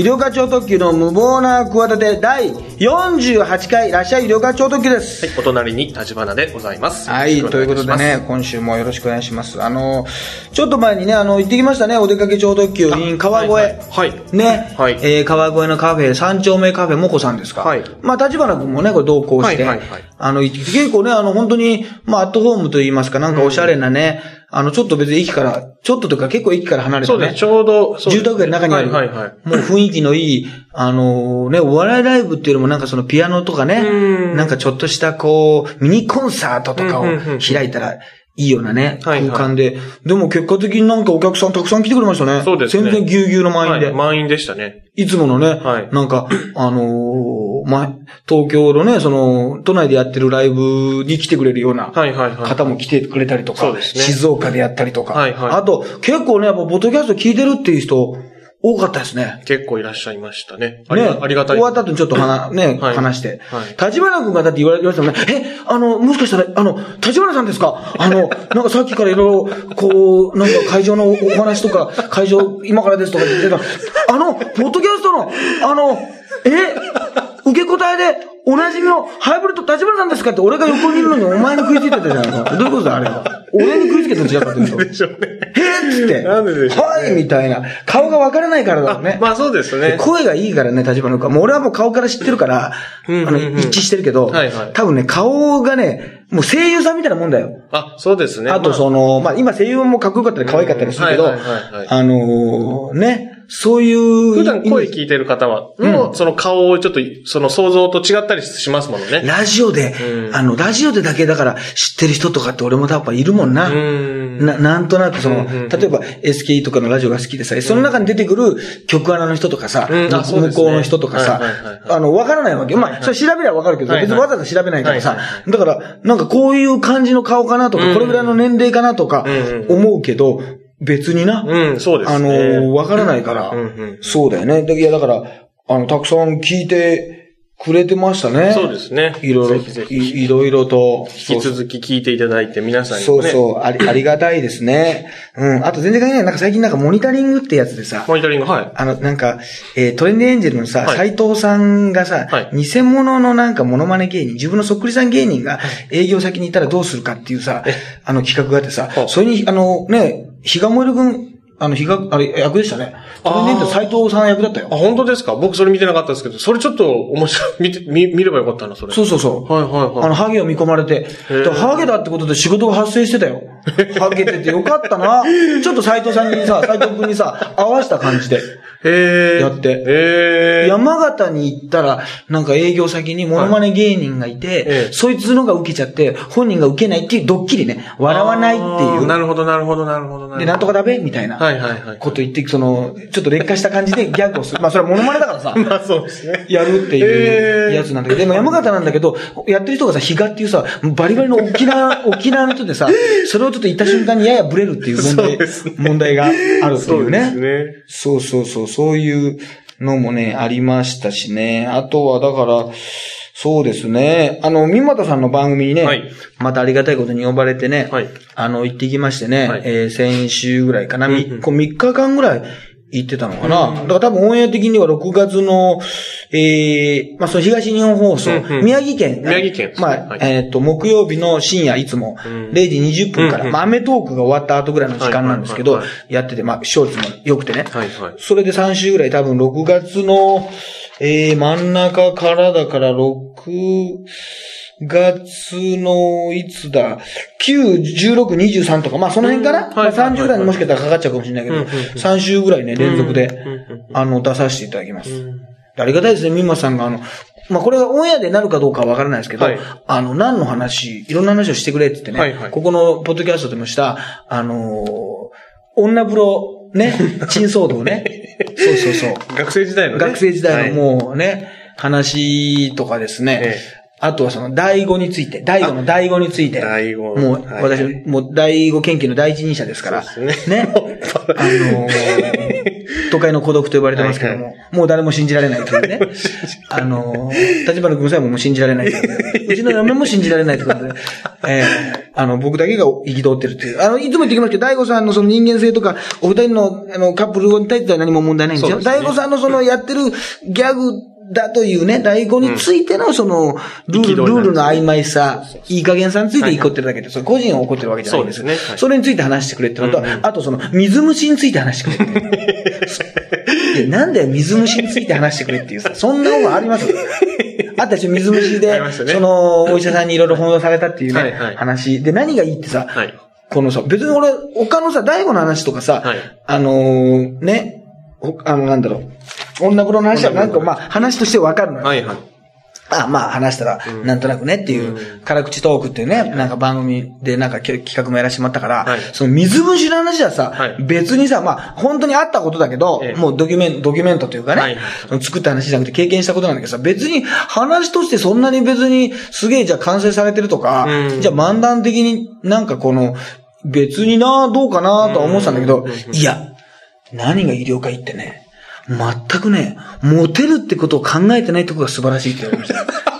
医療課長特急の無謀な企て第48回らっしゃい医療課長特急です。はい、お隣に立花でございます。はい、ということでね、今週もよろしくお願いします。あの、ちょっと前にね、あの、行ってきましたね、お出かけ超特急 in 川越。はいはいはいね、はいえー川越のカフェ、三丁目カフェもこさんですか？はいまあ、立花君もね、これ同行して、はいはいはいあの、結構ね、あの、本当に、まあ、アットホームと言いますか、なんかおしゃれなね、あの、ちょっと別に駅から、ちょっととか結構駅から離れたね。そうです、ちょうど、そう住宅街の中にある、はいはいはい。もう雰囲気のいい、あのね、お笑いライブっていうのもなんかそのピアノとかね、うんなんかちょっとしたこう、ミニコンサートとかを開いたらいいようなね、はいはい空間で。でも結果的になんかお客さんたくさん来てくれましたね。そうですね全然ぎゅうぎゅうの満員で。はい満員でしたね。いつものね、はいなんか、あのーま、東京のね、その、都内でやってるライブに来てくれるようなはいはいはい。方も来てくれたりとか、そうですね静岡でやったりとか、はいはいあと、結構ね、やっぱ、ポッドキャスト聞いてるっていう人、多かったですね。結構いらっしゃいましたね。ありねがありがたい。終わった後にちょっと話、ね、はい話して。はい立花君がだって言われ言われてたもんね、え、あの、もしかしたら、あの、立花さんですか？あの、なんかさっきからいろいろ、こう、なんか会場のおお話とか、会場今からですとか言ってた、あの、ポッドキャストの、あの、え、受け答えで、おなじみのハイブリッド立花さんですか？って俺が横にいるのにお前に食いついてたじゃないか。どういうことだあれは？俺に食いつけてるんじゃなかったでしょ。でしょうね。へーっつって。なんででしょうねはいみたいな。顔がわからないからだろうね。まあそうですね。声がいいからね、立花君は。もう俺はもう顔から知ってるから、あの、一致してるけど、はいはい多分ね、顔がね、もう声優さんみたいなもんだよ。あ、そうですね。あとまその、まあ今声優もかっこよかったり可愛かったりするけど、あのーね、そういう。普段声聞いてる方は、もうその顔をちょっと、その想像と違ったりしますものね。ラジオで、うん。あの、ラジオでだけだから知ってる人とかって俺もやっぱいるもんな。うん。な、なんとなくその、うんうんうん。例えば SKE とかのラジオが好きでさ、その中に出てくる曲穴の人とかさ、うん。ね。向こうの人とかさはいはいはい。はい、あの、わからないわけ。まあ、それ調べればわかるけど、別にわざわざ調べないからさはいはいは、だから、なんかこういう感じの顔かなとか、うん。これぐらいの年齢かなとか思うけど、別にな、うん、そうですあね。の、わからないからうんうん、そうだよね。でいや、だから、あの、たくさん聞いてくれてましたね。そうですね。いろいろ、ぜひぜひいいろいろと。引き続き聞いていただいて、皆さんにもね。そうそう、あり、ありがたいですね。うん。あと全然関係ない。なんか最近なんかモニタリングってやつでさ、モニタリング、はい。あの、なんか、えートレンディエンジェルのさ、はい斎藤さんがさ、はい偽物のなんかモノマネ芸人、自分のそっくりさん芸人が営業先に行ったらどうするかっていうさ、あの企画があってさは、あそれに、あのね、比嘉燃える君、あの、比嘉、あれ、役でしたね。トレンデ斎藤さん役だったよあ、。本当ですか？僕それ見てなかったですけど、それちょっと面白い。見て、見、見ればよかったな、それ。そうそうそう。はいはいはい。あの、ハゲを見込まれて、ハゲだってことで仕事が発生してたよ。ハゲててよかったな。ちょっと斎藤さんにさ、斎藤君にさ、合わせた感じで。へーやってへー山形に行ったら、なんか営業先にモノマネ芸人がいて、ええそいつのが受けちゃって、本人が受けないっていうドッキリね。笑わないっていう。なるほど、なるほど、なるほど。なるほどで、なんとかだべみたいな。はいはいはい。こと言って、その、ちょっと劣化した感じでギャグをする。まあ、それはモノマネだからさ。まあそうですね。やるっていうやつなんだけど、でも山形なんだけど、やってる人がさ、比嘉っていうさ、バリバリの沖縄、沖縄の人でさ、それをちょっと言った瞬間にややブレるっていう問題、そうですね問題があるってそですいううね。ね。そうそうそう、そういうのもね、ありましたしね。あとは、だから、そうですね。あの、三又さんの番組にね、はい。またありがたいことに呼ばれてね、はい。あの、行ってきましてね、はい。えー先週ぐらいかな、みうんうん。こう3日間ぐらい行ってたのかな。だから多分オンエア的には6月の、えー、まあ、その東日本放送、うんうん。宮城県、宮城県。まあ、はい。えっ、と、木曜日の深夜いつも、うん。0時20分から、うんうん。まあ、アメトークが終わった後ぐらいの時間なんですけど、はいはいはやってて、まあ、視聴率も良くてね。はいはい。それで3週ぐらい多分6月の、えー、真ん中からだから6月のいつだ、9、16、23とか、まあその辺かな、うん。まあはい。はいはい30ぐらいにもしかしたらかかっちゃうかもしれないけど、うん。うん。うん。3週ぐらいね、連続で、あの、出させていただきます。うん。ありがたいですね、ミンマさんが、あの、まあ、これがオンエアでなるかどうかはわからないですけど、はい。あの、何の話、いろんな話をしてくれって言ってね、はいはい。ここのポッドキャストでもした、あのー女風呂、ね、珍騒動ね。そうそうそう。学生時代のね。学生時代のう。もうね、話とかですね。えあとはその、第五について、第五の第五について。第五もう、はい私、もう第五研究の第一人者ですから。そうですね。あのー都会の孤独と呼ばれてますけども、もう誰も信じられないというね。あの、立花君さえももう信じられないという。うちの嫁も信じられないということで、えーあの、僕だけが生き通ってるっていう。あの、いつも言ってきますけど、大悟さんのその人間性とか、お二人のあのカップルに対しては何も問題ないんですよ。すね大悟さんのそのやってるギャグだというね、大悟についてのその、ルール、ルールの曖昧さ、いい加減さについて怒ってるだけで、個人が怒ってるわけじゃないんです。よ。そうですね。はい。それについて話してくれってのと、あとその、水虫について話してくれって。なんだよ、水虫について話してくれっていうさ、そんなものあります？あったでしょ、水虫あでその、お医者さんにいろいろ翻弄されたっていうね、話。で、何がいいってさ、はい。このさ、別に俺、他のさ、大悟の話とかさ、はい。あのーね、ほあの、なんだろう、女風呂の話はなんか、まあ、話。としてわかるのよ。はいはい。あまあ話したら、なんとなくねっていう、辛口トークっていうね、なんか番組でなんかき企画もやらせてもらったから、はい。その水虫の話はさ、はい。別にさ、まあ本当にあったことだけど、ええ。もうドキュメント、ドキュメントというかね、作った話じゃなくて経験したことなんだけどさ、別に話としてそんなに別にすげえじゃあ完成されてるとか、うん。じゃあ漫談的になんかこの、別にな、どうかなとは思ってたんだけど、いや、何が医療界ってね、全くね、モテるってことを考えてないとこが素晴らしいって言われました。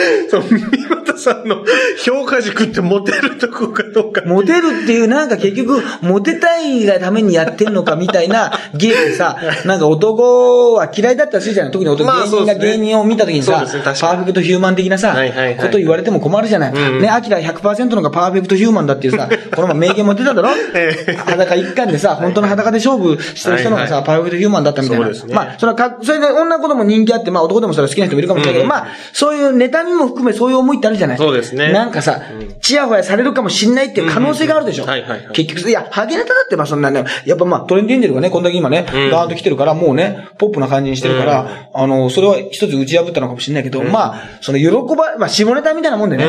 そう、三又さんの評価軸ってモテるとこかどうか。モテるっていう、なんか結局、モテたいがためにやってんのかみたいな 芸でさ、なんか男は嫌いだったらしいじゃない特に男、まあ芸人が芸人を見た時にさ、ねパーフェクトヒューマン的なさ、はいはいはいこと言われても困るじゃない。うん。ね、アキラ100%のがパーフェクトヒューマンだっていうさ、この前名言も出ただろ？ええ。裸一貫でさ、本当の裸で勝負してる人のがさ、はいパーフェクトヒューマンだったみたいな。ね。まあ、それはか、それで女の子でも人気あって、まあ男でもそれは好きな人もいるかもしれないけど、うん。まあ、そういう妬みも含めそういう思いってあるじゃないそうですねなんかさ、ちやほやされるかもしんないっていう可能性があるでしょ。うんはいはいはい結局、いや、ハゲネタだってまあそんなね、やっぱまあトレンディエンジェルがね、こんだけ今ね、うんガーンと来てるから、もうね、ポップな感じにしてるから、あの、それは一つ打ち破ったのかもしれないけど、まあ、その喜ば、まあ下ネタみたいなもんでね。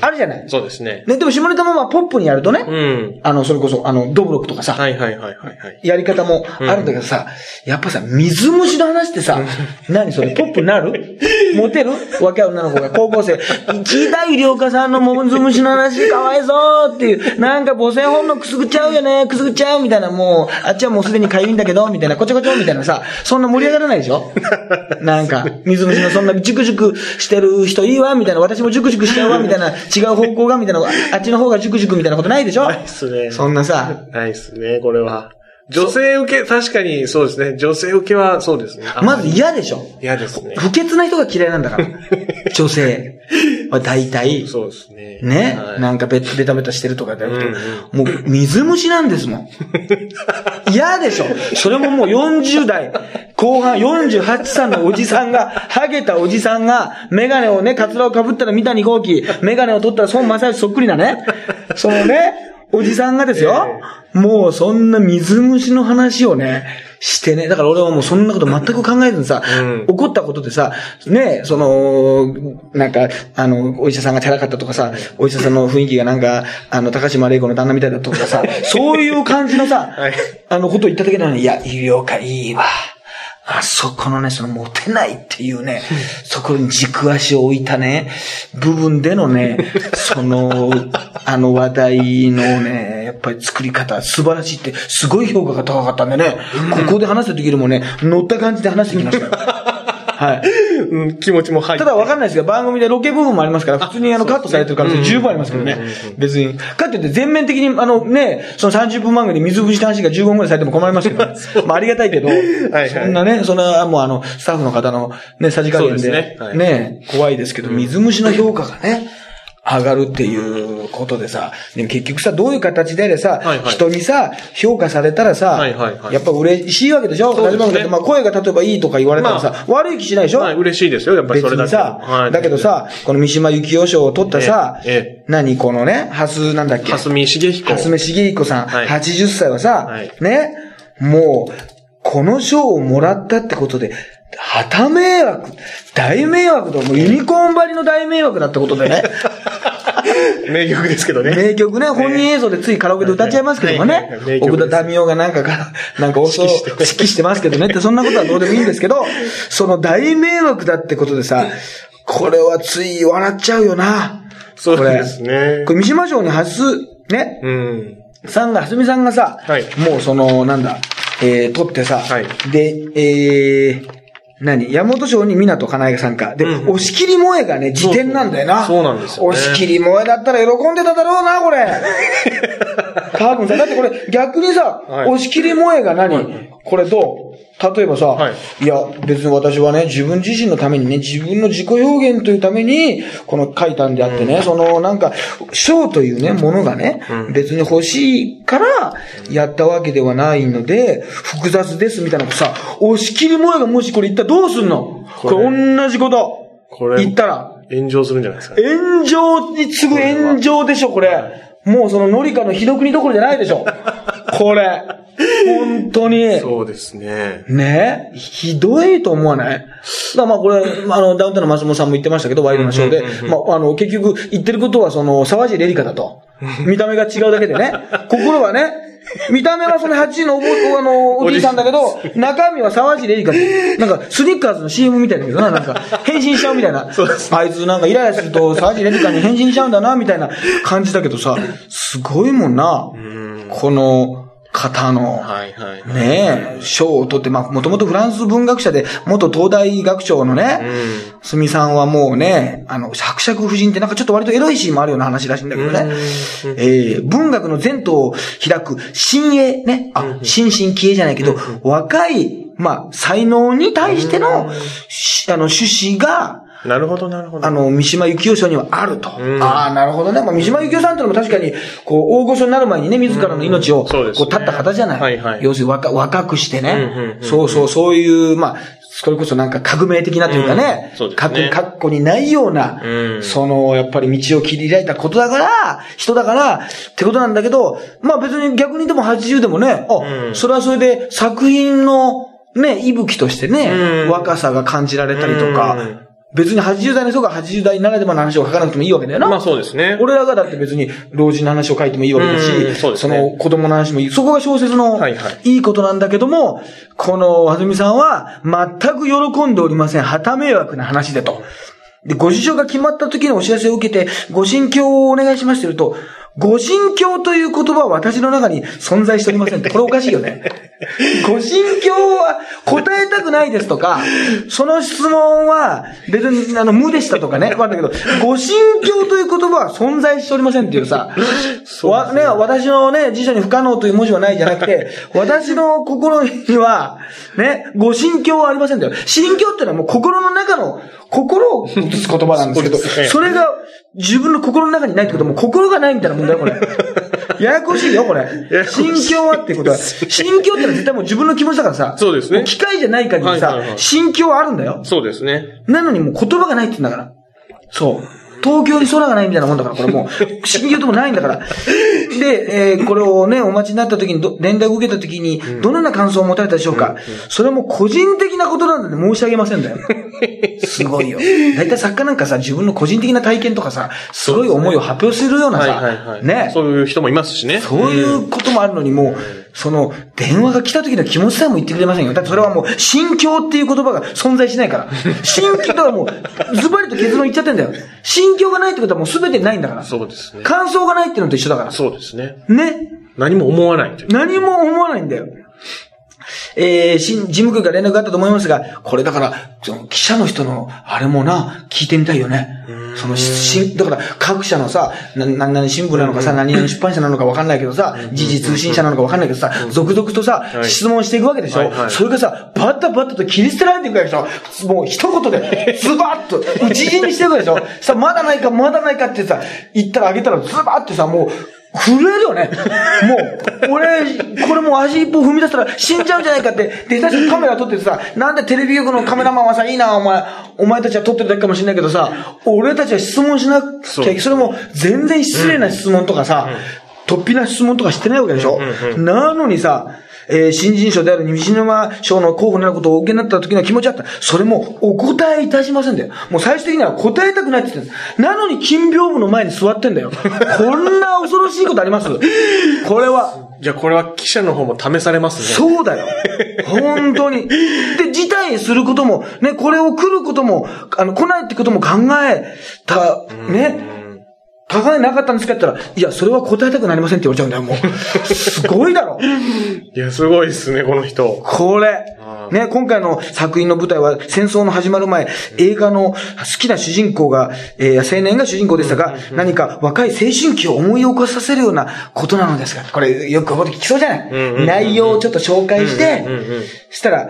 あるじゃない。そうですね。ね、でも下ネタもまあポップにやるとね、うん。あの、それこそ、あの、ドブロックとかさ、はいはいはいはいはい。やり方もあるんだけどさ、やっぱさ、水虫の話ってさ、何それ、ポップになる？モテる？若い女の子が高校生、聞いた医療家さんの水虫の話かわいそうっていう、なんか母性本能くすぐっちゃうよね、くすぐっちゃうみたいな、もう、あっちはもうすでに痒いんだけど、みたいな、こちょこちょみたいなさ、そんな盛り上がらないでしょ？なんか、水虫のそんなジュクジュクしてる人いいわ、みたいな、私もジュクジュクしちゃうわ、みたいな、違う方向が、みたいな、あっちの方がジュクジュクみたいなことないでしょ？ないっすね。そんなさ、ないっすね、これは。女性受け、確かにそうですね。女性受けはそうですね。あまず嫌でしょ？嫌ですね。不潔な人が嫌いなんだから。女性は大体。そうですね。ね、はい。なんかベベタベタしてるとかじゃなくて、うんもう水虫なんですもん。嫌でしょ。それももう40代、後半48歳のおじさんが、ハゲたおじさんが、メガネをね、カツラを被ったら三谷幸喜、メガネを取ったら孫正義そっくりなね、そのね、おじさんがですよ、もうそんな水虫の話をね、してね。だから俺はもうそんなこと全く考えずにさ、うん。怒ったことでさ、ね、その、なんか、あの、お医者さんがチャラかったとかさ、お医者さんの雰囲気がなんか、あの、高島玲子の旦那みたいだとかさ、そういう感じのさ、はい。あの、ことを言った時なのに、いや、医療界いいわ。あそこのね、そのモテないっていうね、そこに軸足を置いたね、部分でのね、その、あの話題のね、やっぱり作り方、素晴らしいって、すごい評価が高かったんでね、ここで話した時よりもね、乗った感じで話してきましたよ。はい。うん、気持ちも入って。ただわかんないですけど、番組でロケ部分もありますから、普通にあのカットされてる可能性十分ありますけどね。別に。かって言って全面的に、あのね、その30分番組で水虫の話が15分くらいされても困りますけど、まあありがたいけど、はいそんなね、そんな、もうあの、スタッフの方のね、さじ加減で、ね、怖いですけど、水虫の評価がね、上がるっていうことでさ、でも結局さ、どういう形であれさ、はいはい。人にさ、評価されたらさ、はいはいはい。やっぱ嬉しいわけでしょ？そうですね。まあ声が例えばいいとか言われたらさ、悪い気しないでしょ？はい、嬉しいですよ、やっぱり別それだけ。にさ、はい。だけど、さ、この三島由紀夫賞を取ったさ、ええ何このね、ハスなんだっけ？蓮見茂彦。蓮見茂彦さん、はい。80歳はさ、はい。ね、もう、この賞をもらったってことで、旗迷惑、大迷惑だ、もうユニコーン張りの大迷惑だってことでね。名曲ですけどね。名曲ね、本人映像でついカラオケで歌っちゃいますけどもね奥田民生がなんかか、なんか遅 指指揮して揮してますけどねって、そんなことはどうでもいいんですけど、その大迷惑だってことでさ、これはつい笑っちゃうよな。そうですねこ。れ三島省に発す、ね、うん。さんが、はすみさんがさ、はいもうその、なんだ、えー、取ってさ、はいで、えー、何？山本賞に港かなえさんか。で、うん押し切り萌えがね、辞典なんだよな。そうなんですよね。押し切り萌えだったら喜んでただろうな、これ。多分さ、だってこれ逆にさ、はい。押し切り萌えが何、これどう？例えばさ、はいいや、別に私はね、自分自身のためにね、自分の自己表現というために、この書いたんであってね、その、なんか、賞というね、ものがね、別に欲しいから、やったわけではないので、複雑ですみたいなことさ、押し切り萌えがもしこれ言ったらどうすんの？これ同じこと。これ言ったら。炎上するんじゃないですかね。炎上に次ぐ炎上でしょ、これ。もうそのノリカのひどくにどころじゃないでしょ。これ。本当に。そうですね。ね？ひどいと思わない？だまあこれ、まああの、ダウンタウンの松本さんも言ってましたけど、ワイドなショーで。まあ、あの、結局言ってることはその、沢尻エリカだと。見た目が違うだけでね。心はね、見た目はその8のおぼ、あの、おじいさんだけど、中身は沢尻エリカなんか、スニッカーズの CM みたいだけどな、なんか、変身しちゃうみたいな。あいつなんかイライラすると沢尻エリカに変身しちゃうんだな、みたいな感じだけどさ、すごいもんな。この、方の。ねえ、賞を取って、まあ、もともとフランス文学者で、元東大学長のね、すみさんはもうね、あの、伯爵夫人ってなんかちょっと割とエロいシーンもあるような話らしいんだけどね。えー文学の前途を開く、新鋭ね、あ、新進気鋭じゃないけど、若い、まあ、才能に対しての、しあの、趣旨が、なるほどなるほど。あの、三島由紀夫賞にはあると。ん。ああ、なるほどね。まあ、三島由紀夫さんってのも確かに、こう、大御所になる前にね、自らの命を、こう、そうですね。絶った方じゃない。はいはい。要するに若、若くしてね、そうそう、そういう、まあ、それこそなんか革命的なというかね、うん。そうです過去、ね過去にないような、うん。その、やっぱり道を切り開いたことだから、人だから、ってことなんだけど、まあ別に逆にでも80でもね、あ、うん。それはそれで作品の、ね、息吹としてね、うん若さが感じられたりとか、うん別に80代の人が80代ならではの話を書かなくてもいいわけだよな。まあそうですね。俺らがだって別に老人の話を書いてもいいわけだし、うんそねの子供の話もいい。そこが小説のはいはいいいことなんだけども、この、あずみさんは全く喜んでおりません。旗迷惑な話でと。で、ご事情が決まった時のお知らせを受けて、ご心境をお願いしますと言うと、ご心境という言葉は私の中に存在しておりませんって。これおかしいよね。ご心境は答えたくないですとか、その質問は別にあの無でしたとかね、わかんないけど、ご心境という言葉は存在しておりませんっていうさ、わね、私のね、辞書に不可能という文字はないじゃなくて、私の心には、ね、ご心境はありませんだよ。心境っていうのはもう心の中の、心を映す言葉なんですけど、それが自分の心の中にないってことはもう心がないみたいなもんだ よ、これ。ややこしいよ、これ心境はってことは、心境ってのは絶対もう自分の気持ちだからさ、そうですねも機械じゃない限りさ心境はあるんだよ。そうですね。なのにもう言葉がないって言うんだから。そう。東京に空がないみたいなもんだから、これもう、心境ともないんだから。で、えーこれをね、お待ちになった時にど、連絡を受けた時に、どのような感想を持たれたでしょうか、それはもう個人的なことなので申し上げませんだよ。すごいよ。大体作家なんかさ、自分の個人的な体験とかさ、すごい思いを発表するようなはいさ、はいはい。ね。そういう人もいますしね。そういうこともあるのに、もう、その、電話が来た時の気持ちさえも言ってくれませんよ。だってそれはもう、心境っていう言葉が存在しないから。心境、だからもう、ズバリと結論言っちゃってんだよ。心境がないってことはもう全てないんだから。そうですね。感想がないっていうのと一緒だから。そうですね。ね。何も思わない。何も思わないんだよ。えー、新、事務局が連絡があったと思いますが、これだから、その記者の人の、あれもな、聞いてみたいよね。その、し、だから、各社のさ、な、何々新聞なのかさ、何々出版社なのかわかんないけどさ、時事通信社なのかわかんないけどさ、続々とさ、い。質問していくわけでしょ？はいはい。それがさ、バッタバッタと切り捨てられていくわけでしょ？もう一言で、ズバッと、打ち死にしていくわけでしょ？さ、まだないか、まだないかってさ、言ったらあげたら、ズバッてさ、もう、震えるよね。もう、俺、これもう足一歩踏み出したら死んじゃうんじゃないかって、で、最初カメラ撮っててさ、なんでテレビ局のカメラマンはさ、いいな、お前、お前たちは撮ってるだけかもしれないけどさ、俺たちは質問しなくちゃいけそれも全然失礼な質問とかさ、突飛な質問とかしてないわけでしょ、なのにさ、えー新人賞である西沼賞の候補になることをお受けになった時の気持ちだった。それもお答えいたしませんだよ。もう最終的には答えたくないって言ってる。なのに金屏風の前に座ってんだよ。こんな恐ろしいことあります？これは。じゃあこれは記者の方も試されますね。そうだよ。本当に。で、辞退することも、ね、これを来ることも、あの、来ないってことも考えた、ね、高値なかったんですかって言ったら、いや、それは答えたくなりませんって言われちゃうんだよ、もう。すごいだろ。いや、すごいですね、この人。これ。ね、今回の作品の舞台は戦争の始まる前、映画の好きな主人公が、えー、青年が主人公でしたが、何か若い青春期を思い起こさせるようなことなのですが、これよくここで聞きそうじゃない？内容をちょっと紹介して、したら、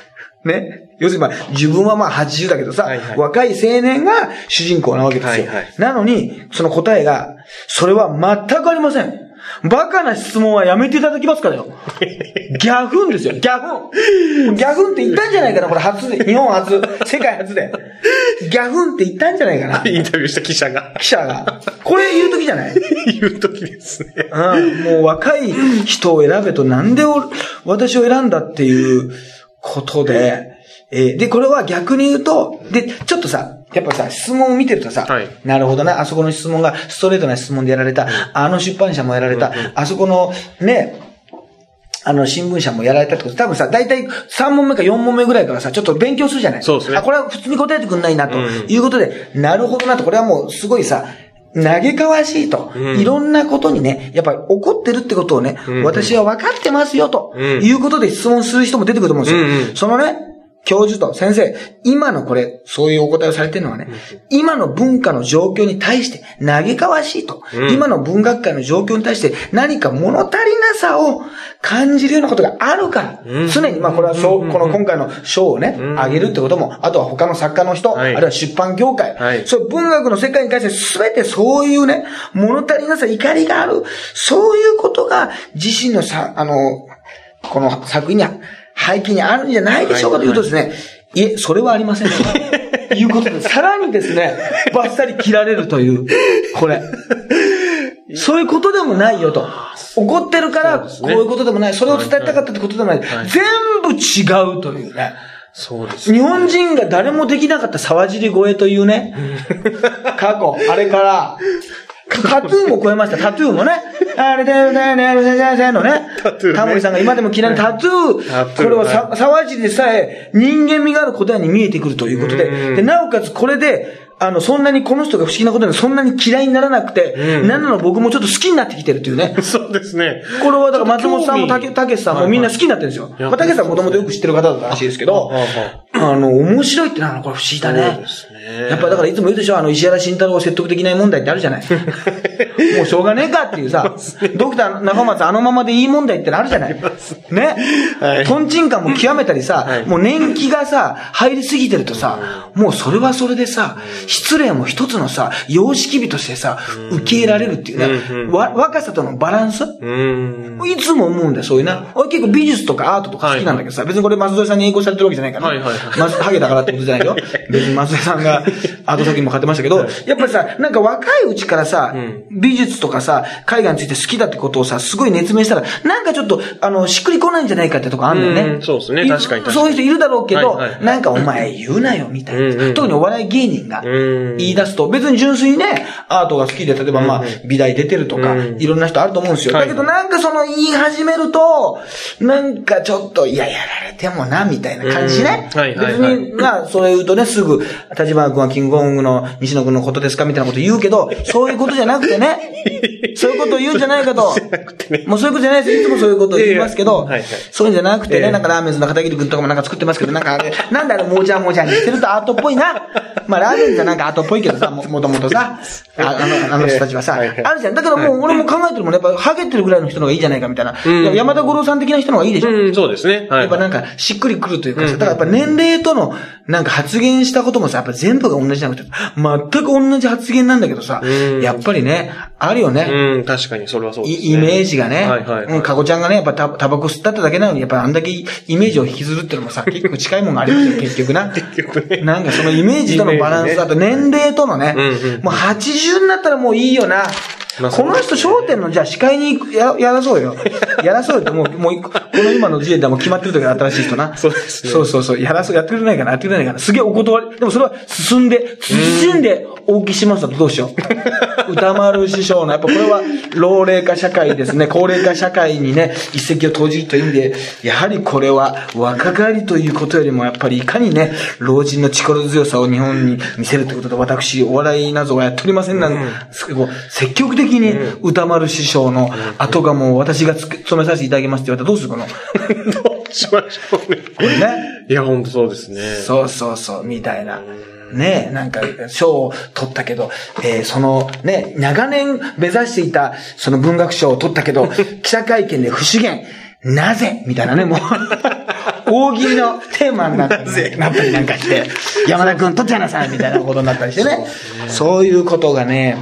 ね。要するにまあ、自分はまあ80だけどさ、はいはい若い青年が主人公なわけですよ。はいはいなのに、その答えが、それは全くありません。バカな質問はやめていただきますからよ。ギャフンですよ、ギャフン。ギャフンって言ったんじゃないかな、これ初で。日本初、世界初で。ギャフンって言ったんじゃないかな、インタビューした記者が記者が。これ言う時じゃない？言う時ですね。うん、もう若い人を選べとなんでお私を選んだっていうことで、えーで、これは逆に言うと、で、ちょっとさ、やっぱさ、質問を見てるとさ、はい。なるほどな、あそこの質問がストレートな質問でやられた、あの出版社もやられた、あそこのね、あの、新聞社もやられたってこと、多分さ、大体3問目か4問目ぐらいからさ、ちょっと勉強するじゃない。そうですね。あ、これは普通に答えてくんないな、とうんいうことで、なるほどなと、これはもうすごいさ、嘆かわしいと、うん。いろんなことにね、やっぱり怒ってるってことをね、うん。私は分かってますよ、とうん。いうことで質問する人も出てくると思うんですよ。うんうん。そのね、教授と先生、今のこれ、そういうお答えをされてるのはね、今の文化の状況に対して嘆かわしいと、うん。今の文学界の状況に対して何か物足りなさを感じるようなことがあるから、うん。常に、まあこれは賞、うん。この今回の賞をね、うん。あげるってことも、あとは他の作家の人、はい。あるいは出版業界、はい。そういう文学の世界に関して全てそういうね、物足りなさ、怒りがある、そういうことが自身のさ、あの、この作品には背景にあるんじゃないでしょうかというとですね、いえ、それはありませんと。いうことで、さらにですね、バッサリ切られるという、これ。そういうことでもないよと。怒ってるから、こそういうことでもない。それを伝えたかったってことでもない。はい全部違うというね。そうです。日本人が誰もできなかった沢尻越えというね、過去、あれから、タトゥーも超えました、タトゥーもね。あれで、ね、ね、ね、ね、ね、のね。タトゥーねタモリさんが今でも嫌いなタトゥーー。これはさ沢尻でさえ人間味がある答えに見えてくるということで。うんで、なおかつこれで、あの、そんなにこの人が不思議なことにそんなに嫌いにならなくて、うんなの僕もちょっと好きになってきてるというね。そうですね。これはだから松本さんもたけたけしさんもみんな好きになってるんですよ。いはいまあ、たけしさんもともとよく知ってる方だったらしいですけど、あの、面白いってなのこれ不思議だね。そうですね。やっぱだからいつも言うでしょあの、石原慎太郎を説得できない問題ってあるじゃない。もうしょうがねえかっていうさ、ドクター中松あのままでいい問題ってのあるじゃない。ね。はいトンチンカンも極めたりさ、はいもう年季がさ、入りすぎてるとさ、もうそれはそれでさ、失礼も一つのさ、様式美としてさ、受け入れられるっていううんね、わ若さとのバランスうーん。いつも思うんだよ、そういうな。俺結構美術とかアートとか好きなんだけどさ、別にこれ松添さんに英語されてるわけじゃないから、はいはいはいハゲだからってことじゃないよ。別に松添さんがアート作品も買ってましたけど、やっぱりさ、なんか若いうちからさ、美術とかさ、絵画について好きだってことをさ、すごい熱弁したら、なんかちょっと、あの、しっくりこないんじゃないかってとこあんだよね。うんそうですね。い確かにそういう人いるだろうけど、なんかお前言うなよ、みたいな。特にお笑い芸人がうん。言い出すと、別に純粋にね、アートが好きで、例えばまあ、美大出てるとか、うん。いろんな人あると思うんですよ。はいだけどなんかその言い始めると、なんかちょっと、いや、やられてもな、みたいな感じね。別に、まあ、それ言うとね、すぐ、立花君はキングコングの西野君のことですかみたいなこと言うけど、そういうことじゃなくてね、そういうことを言うんじゃないかと。もうそういうことじゃないです。いつもそういうことを言いますけどそういうんじゃなくてね、ええなんかラーメンズの片桐君とかもなんか作ってますけど、なんかあれ、なんであれ、もじゃもじゃにしてるとアートっぽいな。まあ、ラーメンズはなんかアートっぽいけどさ、ももともとさ、ああの、あの人たちはさ、あるじゃん。だからもう俺も考えてるもんね、やっぱ、ハゲてるぐらいの人の方がいいじゃないかみたいな。山田五郎さん的な人の方がいいでしょ。うん、そうですね。はい。やっぱなんか、しっくりくるというかさ、うんだからやっぱ年齢との、なんか発言したこともさ、やっぱ全部が同じじゃなくて、全く同じ発言なんだけどさうん、やっぱりね、あるよね。うん、確かにそれはそうです、ね。イイメージがね、はいはい、はい。うん、かごちゃんがね、やっぱタタバコ吸ったってだけなのに、やっぱあんだけイメージを引きずるっていうのもさ、結構近いもんがありますよ、結局な。結局ね。なんかそのイメージとのバランス、イメージねあと年齢とのね、うんうんもう80になったらもういいよな。まあこの人、そうですね商店のじゃあ司会にややらそうよ。やらそうよって、もう、もう、この今の時点ではもう決まってる時は新しい人な。そうですねそうそうそう。やらす、やってくれないかな、やってくれないかな。すげえお断り。でもそれは進んで、進んでお聞きしますだとどうしよう。歌丸師匠の、やっぱこれは老齢化社会ですね。高齢化社会にね、一石を投じるという意味で、やはりこれは若返りということよりも、やっぱりいかにね、老人の力強さを日本に見せるということで、私、お笑いなどはやっておりませんなんですけど、積極的に歌丸師匠の後がもう私が務めさせていただきますって言われたらどうするかな。どうしましょうね。これね。いや、ほんとそうですね。そうそうそう、みたいな。ねえ、なんか、賞を取ったけど、えーその、ね、長年目指していた、その文学賞を取ったけど、記者会見で不資源、なぜ？みたいなね、もう、大喜利のテーマになったり、なったりなんかして、山田くん取っちゃいなさいみたいなことになったりしてね。そういうことがね、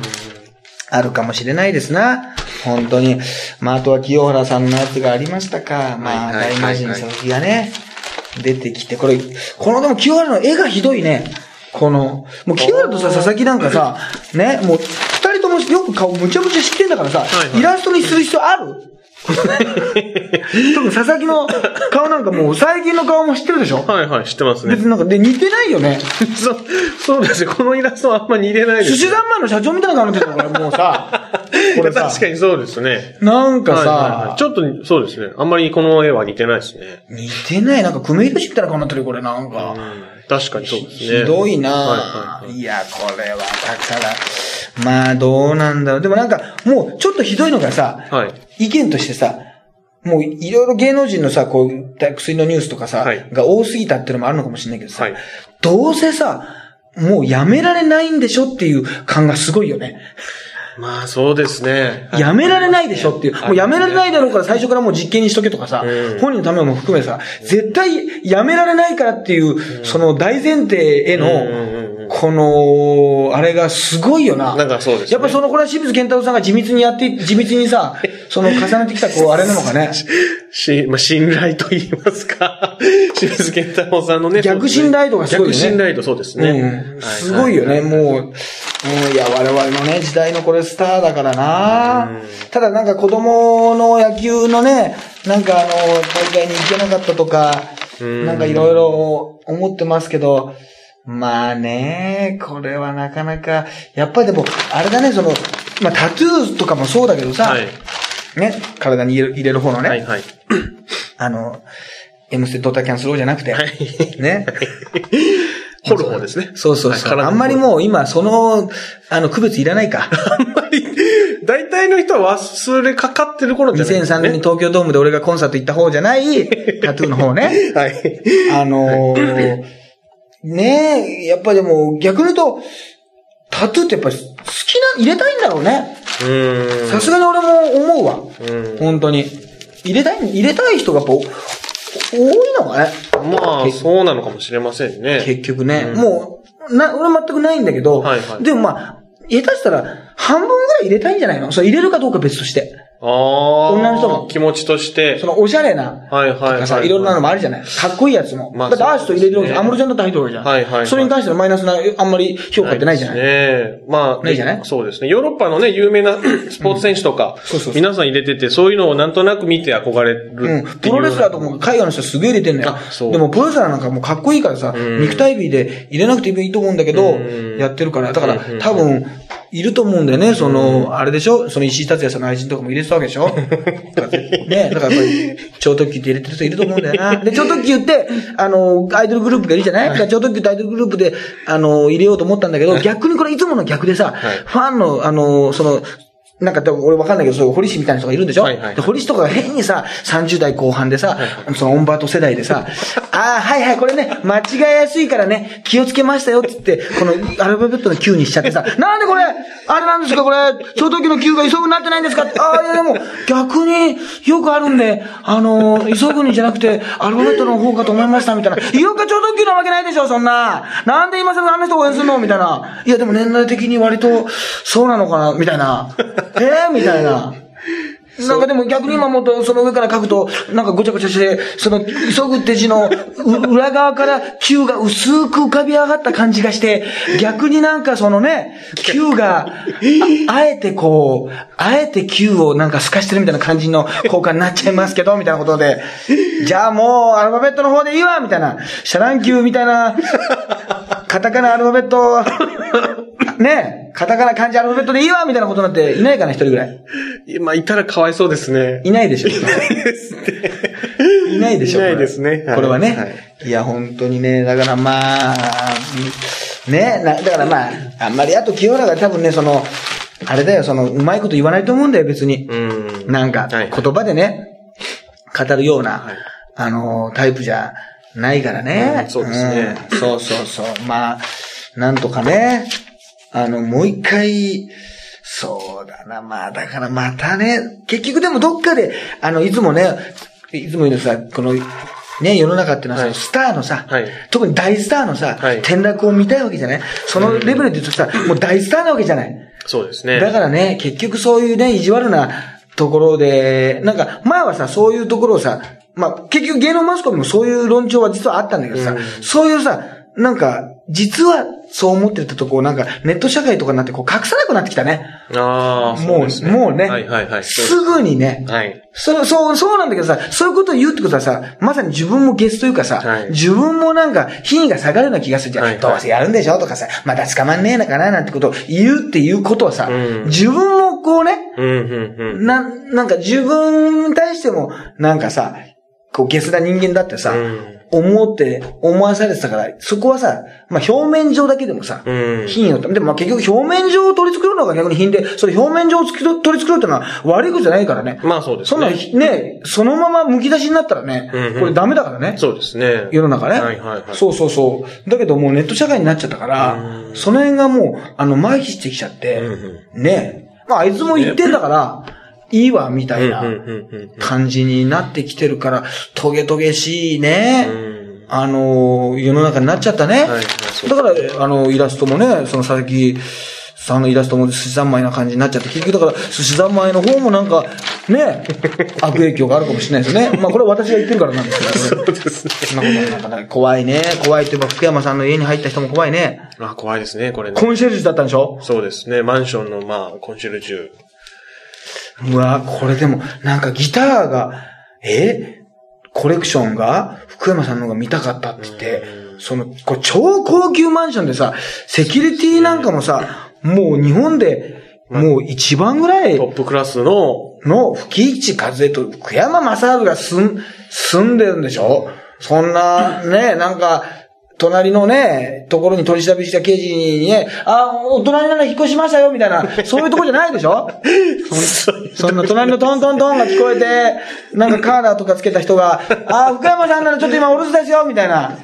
あるかもしれないですな。本当に。まあ、あとは清原さんのやつがありましたか。まあ、大魔神佐々木がね、出てきて、これ、このでも清原の絵がひどいね。この、もう清原とさ、佐々木なんかさ、ね、もう、二人ともよく顔むちゃむちゃ知ってんだからさ、イラストにする必要ある？特に佐々木の顔なんかもう最近の顔も知ってるでしょ？はいはい、知ってますね別。になんか、で、似てないよね。そう、そうですよ。このイラストはあんま似てないです。寿司三昧の社長みたいな顔になってるから、もうさ、これさ確、かにそうですね。なんかはいはいはさい、ちょっと、そうですね。あんまりこの絵は似てないですね。似てない、なんか、クメイトシみたいな顔になってるよ、これ、なんか。確かにそうですね。ひどいなはいぁ、はいはいいや、これは、だから、まあ、どうなんだろう。でもなんか、もう、ちょっとひどいのがさ、はい。意見としてさ、もう、いろいろ芸能人のさ、こう、薬のニュースとかさ、はいが多すぎたっていうのもあるのかもしれないけどさ、はいどうせさ、もうやめられないんでしょっていう感がすごいよね。まあ、そうですね。やめられないでしょっていう。はいもうやめられないだろうから最初からもう実験にしとけとかさ、うん本人のためも含めさ、絶対やめられないからっていう、その大前提への、この、あれがすごいよな。なんかそうですねやっぱその、これは清水健太郎さんが地道にやって、地道にさ、その重ねてきた、こう、あれなのかね。し、まあ、信頼と言いますか。清水健太郎さんのね。逆信頼度がすごいよね逆信頼度、そうですね。うん。すごいよね、もう。うん、いや、我々のね、時代のこれスターだからなただなんか子供の野球のね、なんかあの、大会に行けなかったとか、うんなんかいろいろ思ってますけど、まあね、これはなかなか、やっぱりでも、あれだね、その、まあタトゥーとかもそうだけどさ、はい。ね、体に入れる入れる方のね、はい、はい。あの、M ステドタキャンスローじゃなくて、はい。ね、掘る方ですね。そうそうそう。はいあんまりもう今、その、あの、区別いらないか。あんまり、大体の人は忘れかかってる頃じゃないですか、2003年に東京ドームで俺がコンサート行った方じゃない、タトゥーの方ね。はい。あのー、ねえ、やっぱでも逆に言うと、タトゥーってやっぱり好きな、入れたいんだろうね。うーん。さすがに俺も思うわ。うん。本当に。入れたい、入れたい人がやっぱお多いのかね。まあ、そうなのかもしれませんね。結局ね。うんもう、な、俺は全くないんだけど、はいはいでもまあ、下手したら半分ぐらい入れたいんじゃないの？それ入れるかどうか別として。ああ。女の人も気持ちとして。そのおしゃれな、はいはいはいろいろなのもあるじゃない。かっこいいやつも。まあだってアーシと入れるわけじゃん。アムロちゃんだって入ってるわけじゃん。はいはいはいそれに関してはマイナスな、あんまり評価ってないじゃない。ねまあ、ないじゃない？そうですね。ヨーロッパのね、有名な スポーツ選手とか、そうそうそう皆さん入れてて、そういうのをなんとなく見て憧れるう。うん。プロレスラーとかも海外の人すげえ入れてんのよあ。そうでもプロレスラーなんかもうかっこいいからさ、ん肉体美で入れなくていいと思うんだけどうん、やってるから。だから多分、いると思うんだよね。その、あれでしょ？その石井達也さんの愛人とかも入れてたわけでしょ？ね。だからやっぱり、超特急って入れてる人いると思うんだよな。で、超特急って、あの、アイドルグループがいるじゃない？だから超特急とアイドルグループで、あの、入れようと思ったんだけど、逆にこれいつもの逆でさ、ファンの、あの、その、なんか多分俺わかんないけど、そういう堀市みたいな人がいるんでしょ、はいはいで堀市とかが変にさ、30代後半でさ、そのオンバート世代でさ、ああ、はいはい、これね、間違えやすいからね、気をつけましたよって言って、このアルファベットの Q にしちゃってさ、なんでこれ、あれなんですかこれ、超特急の Q が急ぐになってないんですか？ああ、いやでも、逆によくあるんで、あのー、急ぐにじゃなくて、アルファベットの方かと思いました、みたいな。いよか超特急なわけないでしょ、そんな。なんで今更あんな人応援するの？みたいな。いや、でも年代的に割と、そうなのかなみたいな。ええみたいな。なんかでも逆に今もっとその上から書くと、なんかごちゃごちゃして、その、急ぐって字のう 裏側から Q が薄く浮かび上がった感じがして、逆になんかそのね、Q が、ああえてこう、あえて Q をなんか透かしてるみたいな感じの効果になっちゃいますけど、みたいなことで、じゃあもうアルファベットの方でいいわみたいな、シャラン Q みたいな、カタカナアルファベット、ね、カタカナ漢字アルファベットでいいわみたいなことになって、いないかな、一人ぐらい。まあ、いたらかわいそうですね。いないでしょ。いないでしょ。いないですねこれこれはね。はいい、や、本当にね、だからまあ、ね、なだからまあ、あんまりあと清原が多分ね、その、あれだよ、その、うまいこと言わないと思うんだよ、別に。うん。なんか、はい言葉でね、語るような、はいあの、タイプじゃないからね。うんそうですねうんそうそうそう。まあ、なんとかね、あの、もう一回、そうだな、まあ、だからまたね、結局でもどっかで、あの、いつもね、いつも言うのさ、この、ね、世の中ってのはさ、はい。スターのさ、はい。特に大スターのさ、はい。転落を見たいわけじゃない？そのレベルで言うとさ、もう大スターなわけじゃない？そうですね。だからね、結局そういうね、意地悪なところで、なんか、前はさ、そういうところをさ、まあ、結局芸能マスコミもそういう論調は実はあったんだけどさ、うん。そういうさ、なんか、実はそう思ってたとこをなんか、ネット社会とかになってこう隠さなくなってきたね。ああ、もう、ですねもうね、はいはいはい。すぐにね、はい。そう、そう、そうなんだけどさ、そういうことを言うってことはさ、まさに自分もゲスというかさ、はい自分もなんか、品位が下がるような気がするじゃん。はいはいどうせやるんでしょとかさ、まだ捕まんねえのかななんてことを言うっていうことはさ、うん自分もこうね、うん、うん、うん。な、なんか自分に対しても、なんかさ、こうゲスな人間だってさ、うん思って、思わされてたから、そこはさ、まあ表面上だけでもさ、うん品を、でもまあ結局表面上を取り繕うのが逆に品で、それ表面上をつき取り繕うってのは悪いことじゃないからね。まあそうですそんな、ね。ね、そのまま剥き出しになったらね、うんうんこれダメだからね。そうですね。世の中ね。はいはいはい。そうそうそう。だけどもうネット社会になっちゃったから、うんその辺がもう、あの、麻痺してきちゃって、うんねまああいつも言ってんだから、いいわ、みたいな感じになってきてるから、トゲトゲしいね。うんあの、世の中になっちゃったね。だから、あの、イラストもね、その佐々木さんのイラストも寿司三昧な感じになっちゃって、結局だから、寿司三昧の方もなんか、ね、悪影響があるかもしれないですよね。まあ、これは私が言ってるからなんですけど、そうですね。怖いね。怖いって言えば、福山さんの家に入った人も怖いね。あ、怖いですね、これね。コンシェルジュだったんでしょ？そうですね。マンションの、まあ、コンシェルジュ。うわこれでも、なんかギターが、え？コレクションが？福山さんの方が見たかったって言って、その、これ超高級マンションでさ、セキュリティなんかもさ、もう日本で、もう一番ぐらいトップクラスの、の吹市和恵と福山雅治が住ん、住んでるんでしょ？そんな、ね、なんか、隣のね、ところに取り調べした刑事にね、あ、お隣なら引っ越しましたよ、みたいな、そういうとこじゃないでしょ？そ んそんな隣のトントントンが聞こえて、なんかカーラーとかつけた人が、あ、福山さんならちょっと今お留守ですよ、みたいな。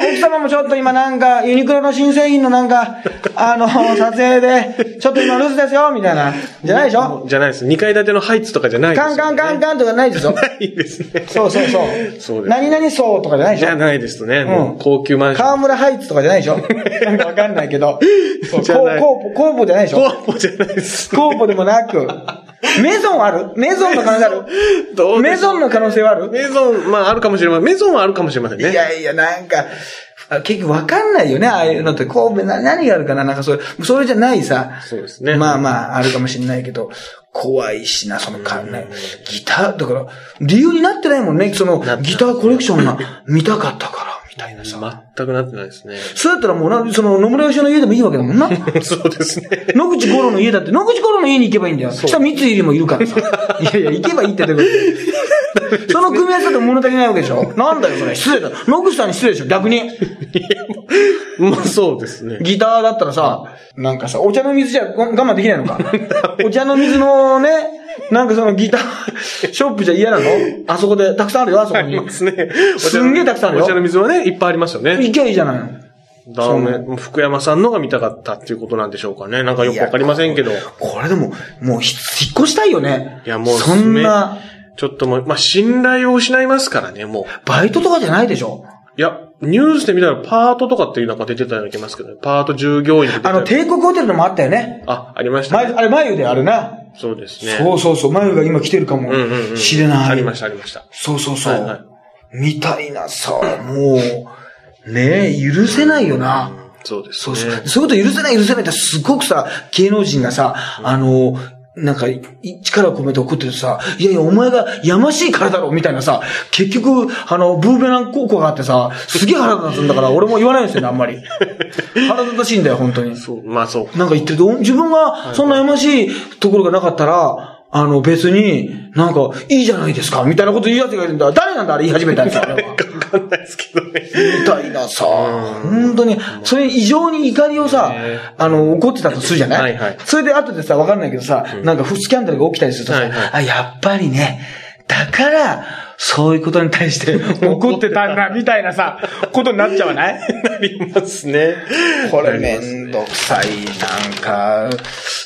奥様もちょっと今なんか、ユニクロの新製品のなんか、あの、撮影で、ちょっと今留守ですよ、みたいな。じゃないでしょ？じゃないです。2階建てのハイツとかじゃないです、カンカンカンカンとかないですよ。ないですね。そうそうそう。そうです何々層とかじゃないでしょ？じゃないですね。もう高級マンション。河村ハイツとかじゃないでしょ？なんかわかんないけど。そうコーポ、コーポじゃないでしょ？コーポじゃないです。コーポでもなく。メゾンある？メゾンの可能性ある？メゾンの可能性はある？メゾン、まああるかもしれません。メゾンはあるかもしれませんね。いやいや、なんか、あ結局わかんないよね、ああいうのって。神戸な、何があるかな？なんかそれ、それじゃないさ。そうですねまあまあ、あるかもしれないけど、怖いしな、その感ね。ギター、だから、理由になってないもんね、その、ギターコレクションが見たかったから、みたいなさ。全くなってないですね。そうやったらもうな、その野村義雄の家でもいいわけだもんな。そうですね。野口五郎の家だって、野口五郎の家に行けばいいんだよ。下三井入りもいるからさ。いやいや、行けばいいってと その組み合わせだと物足りないわけでしょ？なんだよ、それ。失礼だ。野口さんに失礼でしょ、逆に。まあそうですね。ギターだったらさ、なんかさ、お茶の水じゃ我慢できないのか？お茶の水のね、なんかそのギター ショップじゃ嫌なの？あそこで、たくさんあるよ、あそこに。ますね。すんげえたくさんあるよお茶の水はね、いっぱいありますよね。行きゃいいじゃないの。ダメ。福山さんのが見たかったっていうことなんでしょうかね。なんかよくわかりませんけど。いこれでも、もうひ引っ越したいよね。やもう、そんな、ちょっともう、まあ信頼を失いますからね、もう。バイトとかじゃないでしょ？いや、ニュースで見たらパートとかっていうなんか出てたような気がしますけどね。パート従業員あの、帝国ホテルのもあったよね。あ、ありましたね。前あれ、眉であるな。そうですね。そうそうそう。眉が今来てるかもうんうんうん。しれない。ありました、ありました。そうそうそう。はいはいみたいなさ、もう、ねえ、許せないよな。そうですね。そうそう。そういうこと許せない許せないってすごくさ、芸能人がさ、あの、なんか、い力を込めて怒ってさ、いやいや、お前がやましいからだろ、みたいなさ、結局、あの、ブーベラン高校があってさ、すげえ腹立つんだから、俺も言わないんですよね、あんまり。腹立たしいんだよ、本当に。そう、まあそう。なんか言ってると、自分がそんなやましいところがなかったら、あの別に、なんか、いいじゃないですか、みたいなこと言う奴がいるんだ。誰なんだ、あれ言い始めたやつは。わかんないですけどね。みたいなさ、本当に、それ異常に怒りをさね、あの、怒ってたとするじゃない？はいはいそれで後でさ、わかんないけどさ、なんかスキャンダルが起きたりするとさ、あ、やっぱりね、だから、そういうことに対して 怒ってたんだ、みたいなさ、ことになっちゃわない？なりますね。これめんどくさい、なんか、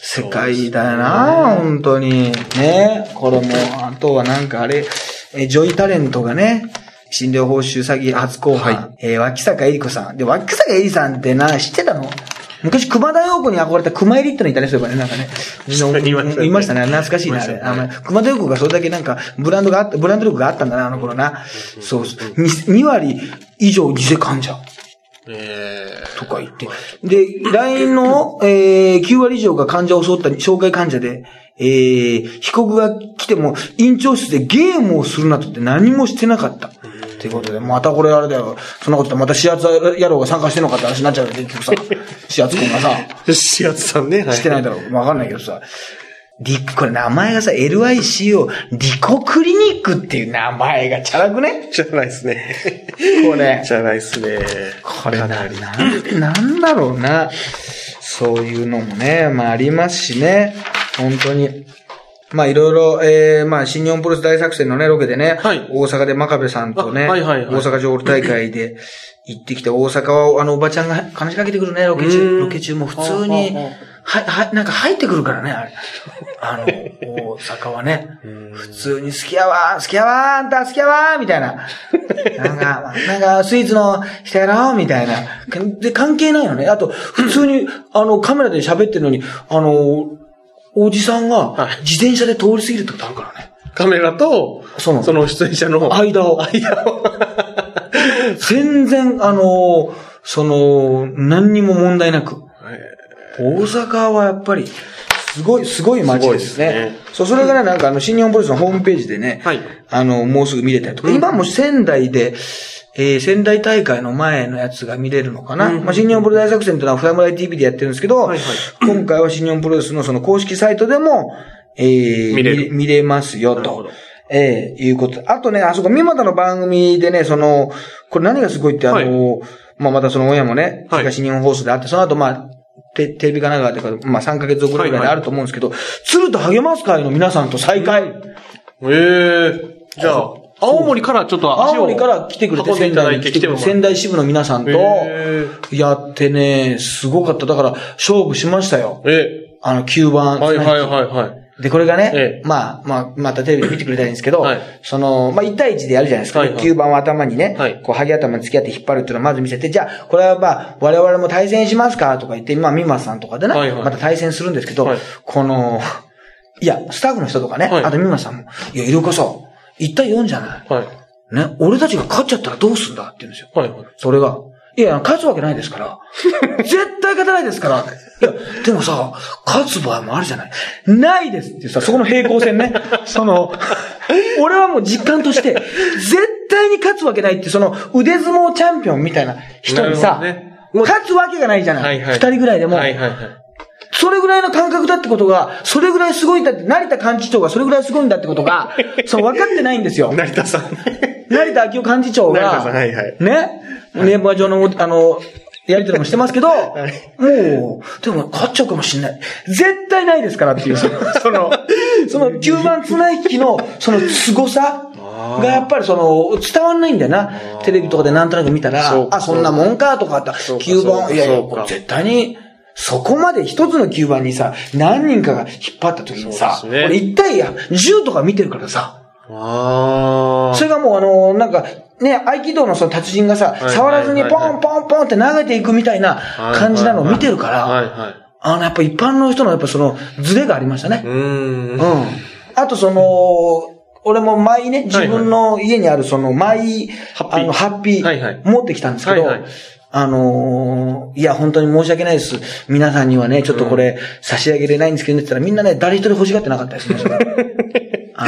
世界だよな、本当に。ね。これも、あとはなんかあれ、え、ジョイタレントがね、診療報酬詐欺初公判、はえー脇坂恵里子さん。で、脇坂恵里さんってな、知ってたの？昔、熊田陽子に憧れた熊入りってのいたね、そういえばね、なんかね。いましたねいましたね、懐かしいな、あれ。あの熊田陽子がそれだけなんか、ブランドがあった、ブランド力があったんだな、あの頃な。そうそう。2, 2割以上偽患者。えとか言って。で、LINE の、えー、9割以上が患者を襲った障害患者で、えー、被告が来ても、院長室でゲームをするなとって何もしてなかった。っていうことで、またこれあれだよ。そんなことまた視圧野郎が参加してんのかって話になっちゃうよ、結局さ。視圧君がさ、ー。しやつさんね。はいしてないだろう。わかんないけどさ。リこれ名前がさ、LICO、リコクリニックっていう名前がチャラくね？じゃないですね。これ。じゃないですね。これな、なん、なんだろうな。そういうのもね、まあありますしね。本当に。まあいろいろ、えー、まあ新日本プロレス大作戦のね、ロケでね、はい大阪で真壁さんとね、あはいはいはい大阪城大会で行ってきて、大阪はあのおばちゃんが話しかけてくるね、ロケ中。うんロケ中も普通に、はあはは、は、なんか入ってくるからね、あれ。あの、大阪はね。普通に好きやわー、好きやわー、あんた好きやわー、みたいな。なんか、なんか、スイーツの人やろみたいな。で、関係ないよね。あと、普通に、あの、カメラで喋ってるのに、あの、おじさんがはい、自転車で通り過ぎるってことあるからね。カメラと、そのその出演者の間を。間を。全然、あの、その、何にも問題なく。大阪はやっぱり、すごい、すごい街ですね。すねそう、それがね、なんかあの、新日本プロレスのホームページでね、はいあの、もうすぐ見れたりとか、今も仙台で、えー仙台大会の前のやつが見れるのかな。まあ、新日本プロ大作戦というのは、フラムライ TV でやってるんですけど、はいはい今回は新日本プロレスのその公式サイトでも、えー見れる見れますよ、と。ええいうこと。あとね、あそこ、三股の番組でね、その、これ何がすごいって、あの、まあ、またその親もね、はい東日本放送であって、その後、まあ、テテレビ神奈川というか、まあ、3ヶ月後ぐらいであると思うんですけど、鶴と励ます会の皆さんと再会。ええじゃあ、青森からちょっと青森から来てくれて、運んでいただいて来てくれて、仙台支部の皆さんとへ、やってね、すごかった。だから、勝負しましたよ。えあの、9番。はいはいはいはい。で、これがね、ええまあ、まあ、またテレビで見てくれたらいいんですけど、はいその、まあ、1対1でやるじゃないですか。はいはい9番を頭にね、はいこう、ハゲ頭に付き合って引っ張るっていうのをまず見せて、じゃあ、これはまあ、我々も対戦しますかとか言って、まあ、ミマさんとかでね、はいはいまた対戦するんですけど、はいこの、いや、スタッフの人とかね、はいあとミマさんも、いや、イルカさ、1対4じゃない？はい。ね、俺たちが勝っちゃったらどうすんだって言うんですよ。はいはい。それが、いや、勝つわけないですから。絶対勝たないですから。いや、でもさ、勝つ場合もあるじゃない。ないですってさ、そこの平行線ね。その、俺はもう実感として、絶対に勝つわけないってその腕相撲チャンピオンみたいな人にさ、ね勝つわけがないじゃな。はいいはい。二人ぐらいでも、はいはいはい。それぐらいの感覚だってことが、それぐらいすごいんだって、成田幹事長がそれぐらいすごいんだってことが、そう分かってないんですよ。成田さん。成田明夫幹事長成田さん、が、はいはい。ね、ネーバー上の、あの、やりとりもしてますけど、もう、でも勝っちゃうかもしんない。絶対ないですからっていう、その、その、その9番綱引きの、その凄さがやっぱりその、伝わんないんだよな。テレビとかでなんとなく見たらあ、そんなもんかとかあった。そうか9番、いやいや、絶対に、そこまで一つの9番にさ、何人かが引っ張った時にさ、ね俺一対10とか見てるからさ、ああ。それがもうあの、なんか、ね、合気道のその達人がさ、い触らずにポンポンポンって投げていくみたいな感じなのを見てるから。あの、やっぱ一般の人のやっぱその、ズレがありましたね。うーん。うん。あとその、俺も前ね、自分の家にあるその、マイ、ハッピーあの、ハッピー、持ってきたんですけど、はいはいあのーいや、本当に申し訳ないです。皆さんにはね、ちょっとこれ、差し上げれないんですけどね、って言ったらみんなね、誰一人欲しがってなかったですね。それあ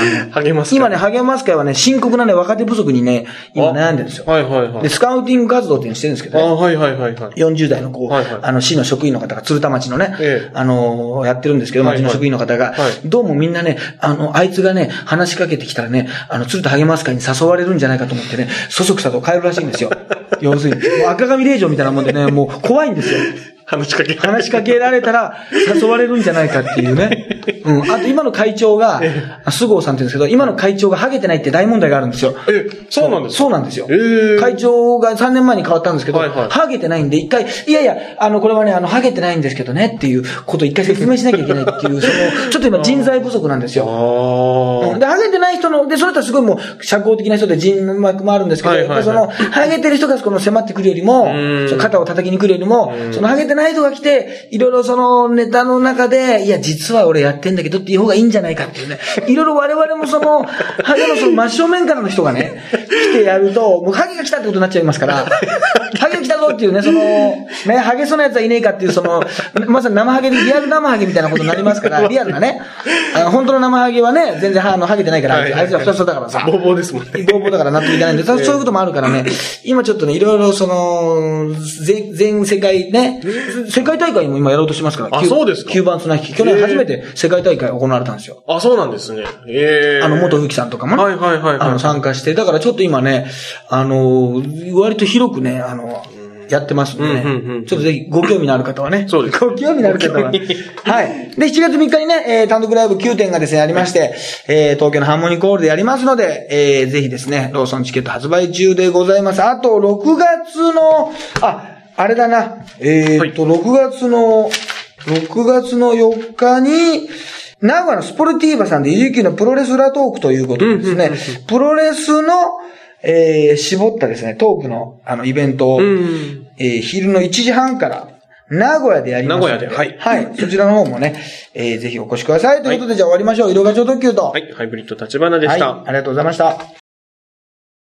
の 励ますか？今ね、励ます会はね、深刻なね、若手不足にね、今悩んでるんですよ。はいはいはいで、。スカウティング活動っていうのしてるんですけどあね。はいはいはいはい。40代のこう、はいはいあの、市の職員の方が、鶴田町のね、ええあのーやってるんですけど、はいはい町の職員の方が、はいどうもみんなね、あの、あいつがね、話しかけてきたらね、あの、鶴田励ます会に誘われるんじゃないかと思ってね、そそくさと帰るらしいんですよ。要するに、赤髪令状みたいなもんでね、もう怖いんですよ。話しかけ話しかけられたら誘われるんじゃないかっていうね。うん。あと今の会長が、あ菅生さんって言うんですけど、今の会長がハゲてないって大問題があるんですよ。え、そうなんですか？そうなんですよ。えー会長が3年前に変わったんですけど、はいはいハゲてないんで、一回、いやいや、あの、これはね、あの、ハゲてないんですけどねっていうことを一回説明しなきゃいけないっていう、その、ちょっと今人材不足なんですよ。あうんで、ハゲてない人の、で、その人はすごいもう、社交的な人で人脈もあるんですけど、はいはいはいやっぱその、ハゲてる人がこの迫ってくるよりもん、その肩を叩きに来るよりもう、んそのハゲてない人が来て、いろいろそのネタの中で、いや、実は俺やってんだけどっていう方がいいんじゃないかっていうね。いろいろ我々もその、ハゲのその真正面からの人がね、来てやると、もうハゲが来たってことになっちゃいますから、ハゲが来たぞっていうね、その、ね、ハゲそうな奴はいねえかっていう、その、まさに生ハゲでリアル生ハゲみたいなことになりますから、リアルなね、あの本当の生ハゲはね、全然あのハゲてないから、あいつら二つだからさ。ボーボーですもんね。ボーボーだから納得いかないんで、そういうこともあるからね、今ちょっとね、いろいろその、全全世界ね、世界大会も今やろうとしてますから。あそうですかキューバン綱引き。去年初めて世界大会行われたんですよ。あ、そうなんですね。ええ。あの、元吹さんとかもね。はいはいはいはいあの、参加して。だからちょっと今ね、あの、割と広くね、あの、やってますんでね。うんうんうんちょっとぜひご興味のある方はね。そうですご興味のある方は。はい。で、7月3日にね、えー単独ライブ9点がですね、ありまして、えー東京のハーモニーコールでやりますので、えーぜひですね、ローソンチケット発売中でございます。あと、6月の、あ、あれだな、えーっと、6月の、6月の4日に、名古屋のスポルティーバさんで、ゆきのプロレスラートークということでですね、プロレスの、えー絞ったですね、トークの、あの、イベントを、うん。えー昼の1時半から、名古屋でやりますの。名古屋ではいはい。そちらの方もね、えーぜひお越しください。ということで、じゃあ終わりましょう。色が超特急と。はい、ハイブリッド立花ではい。した。ありがとうございました。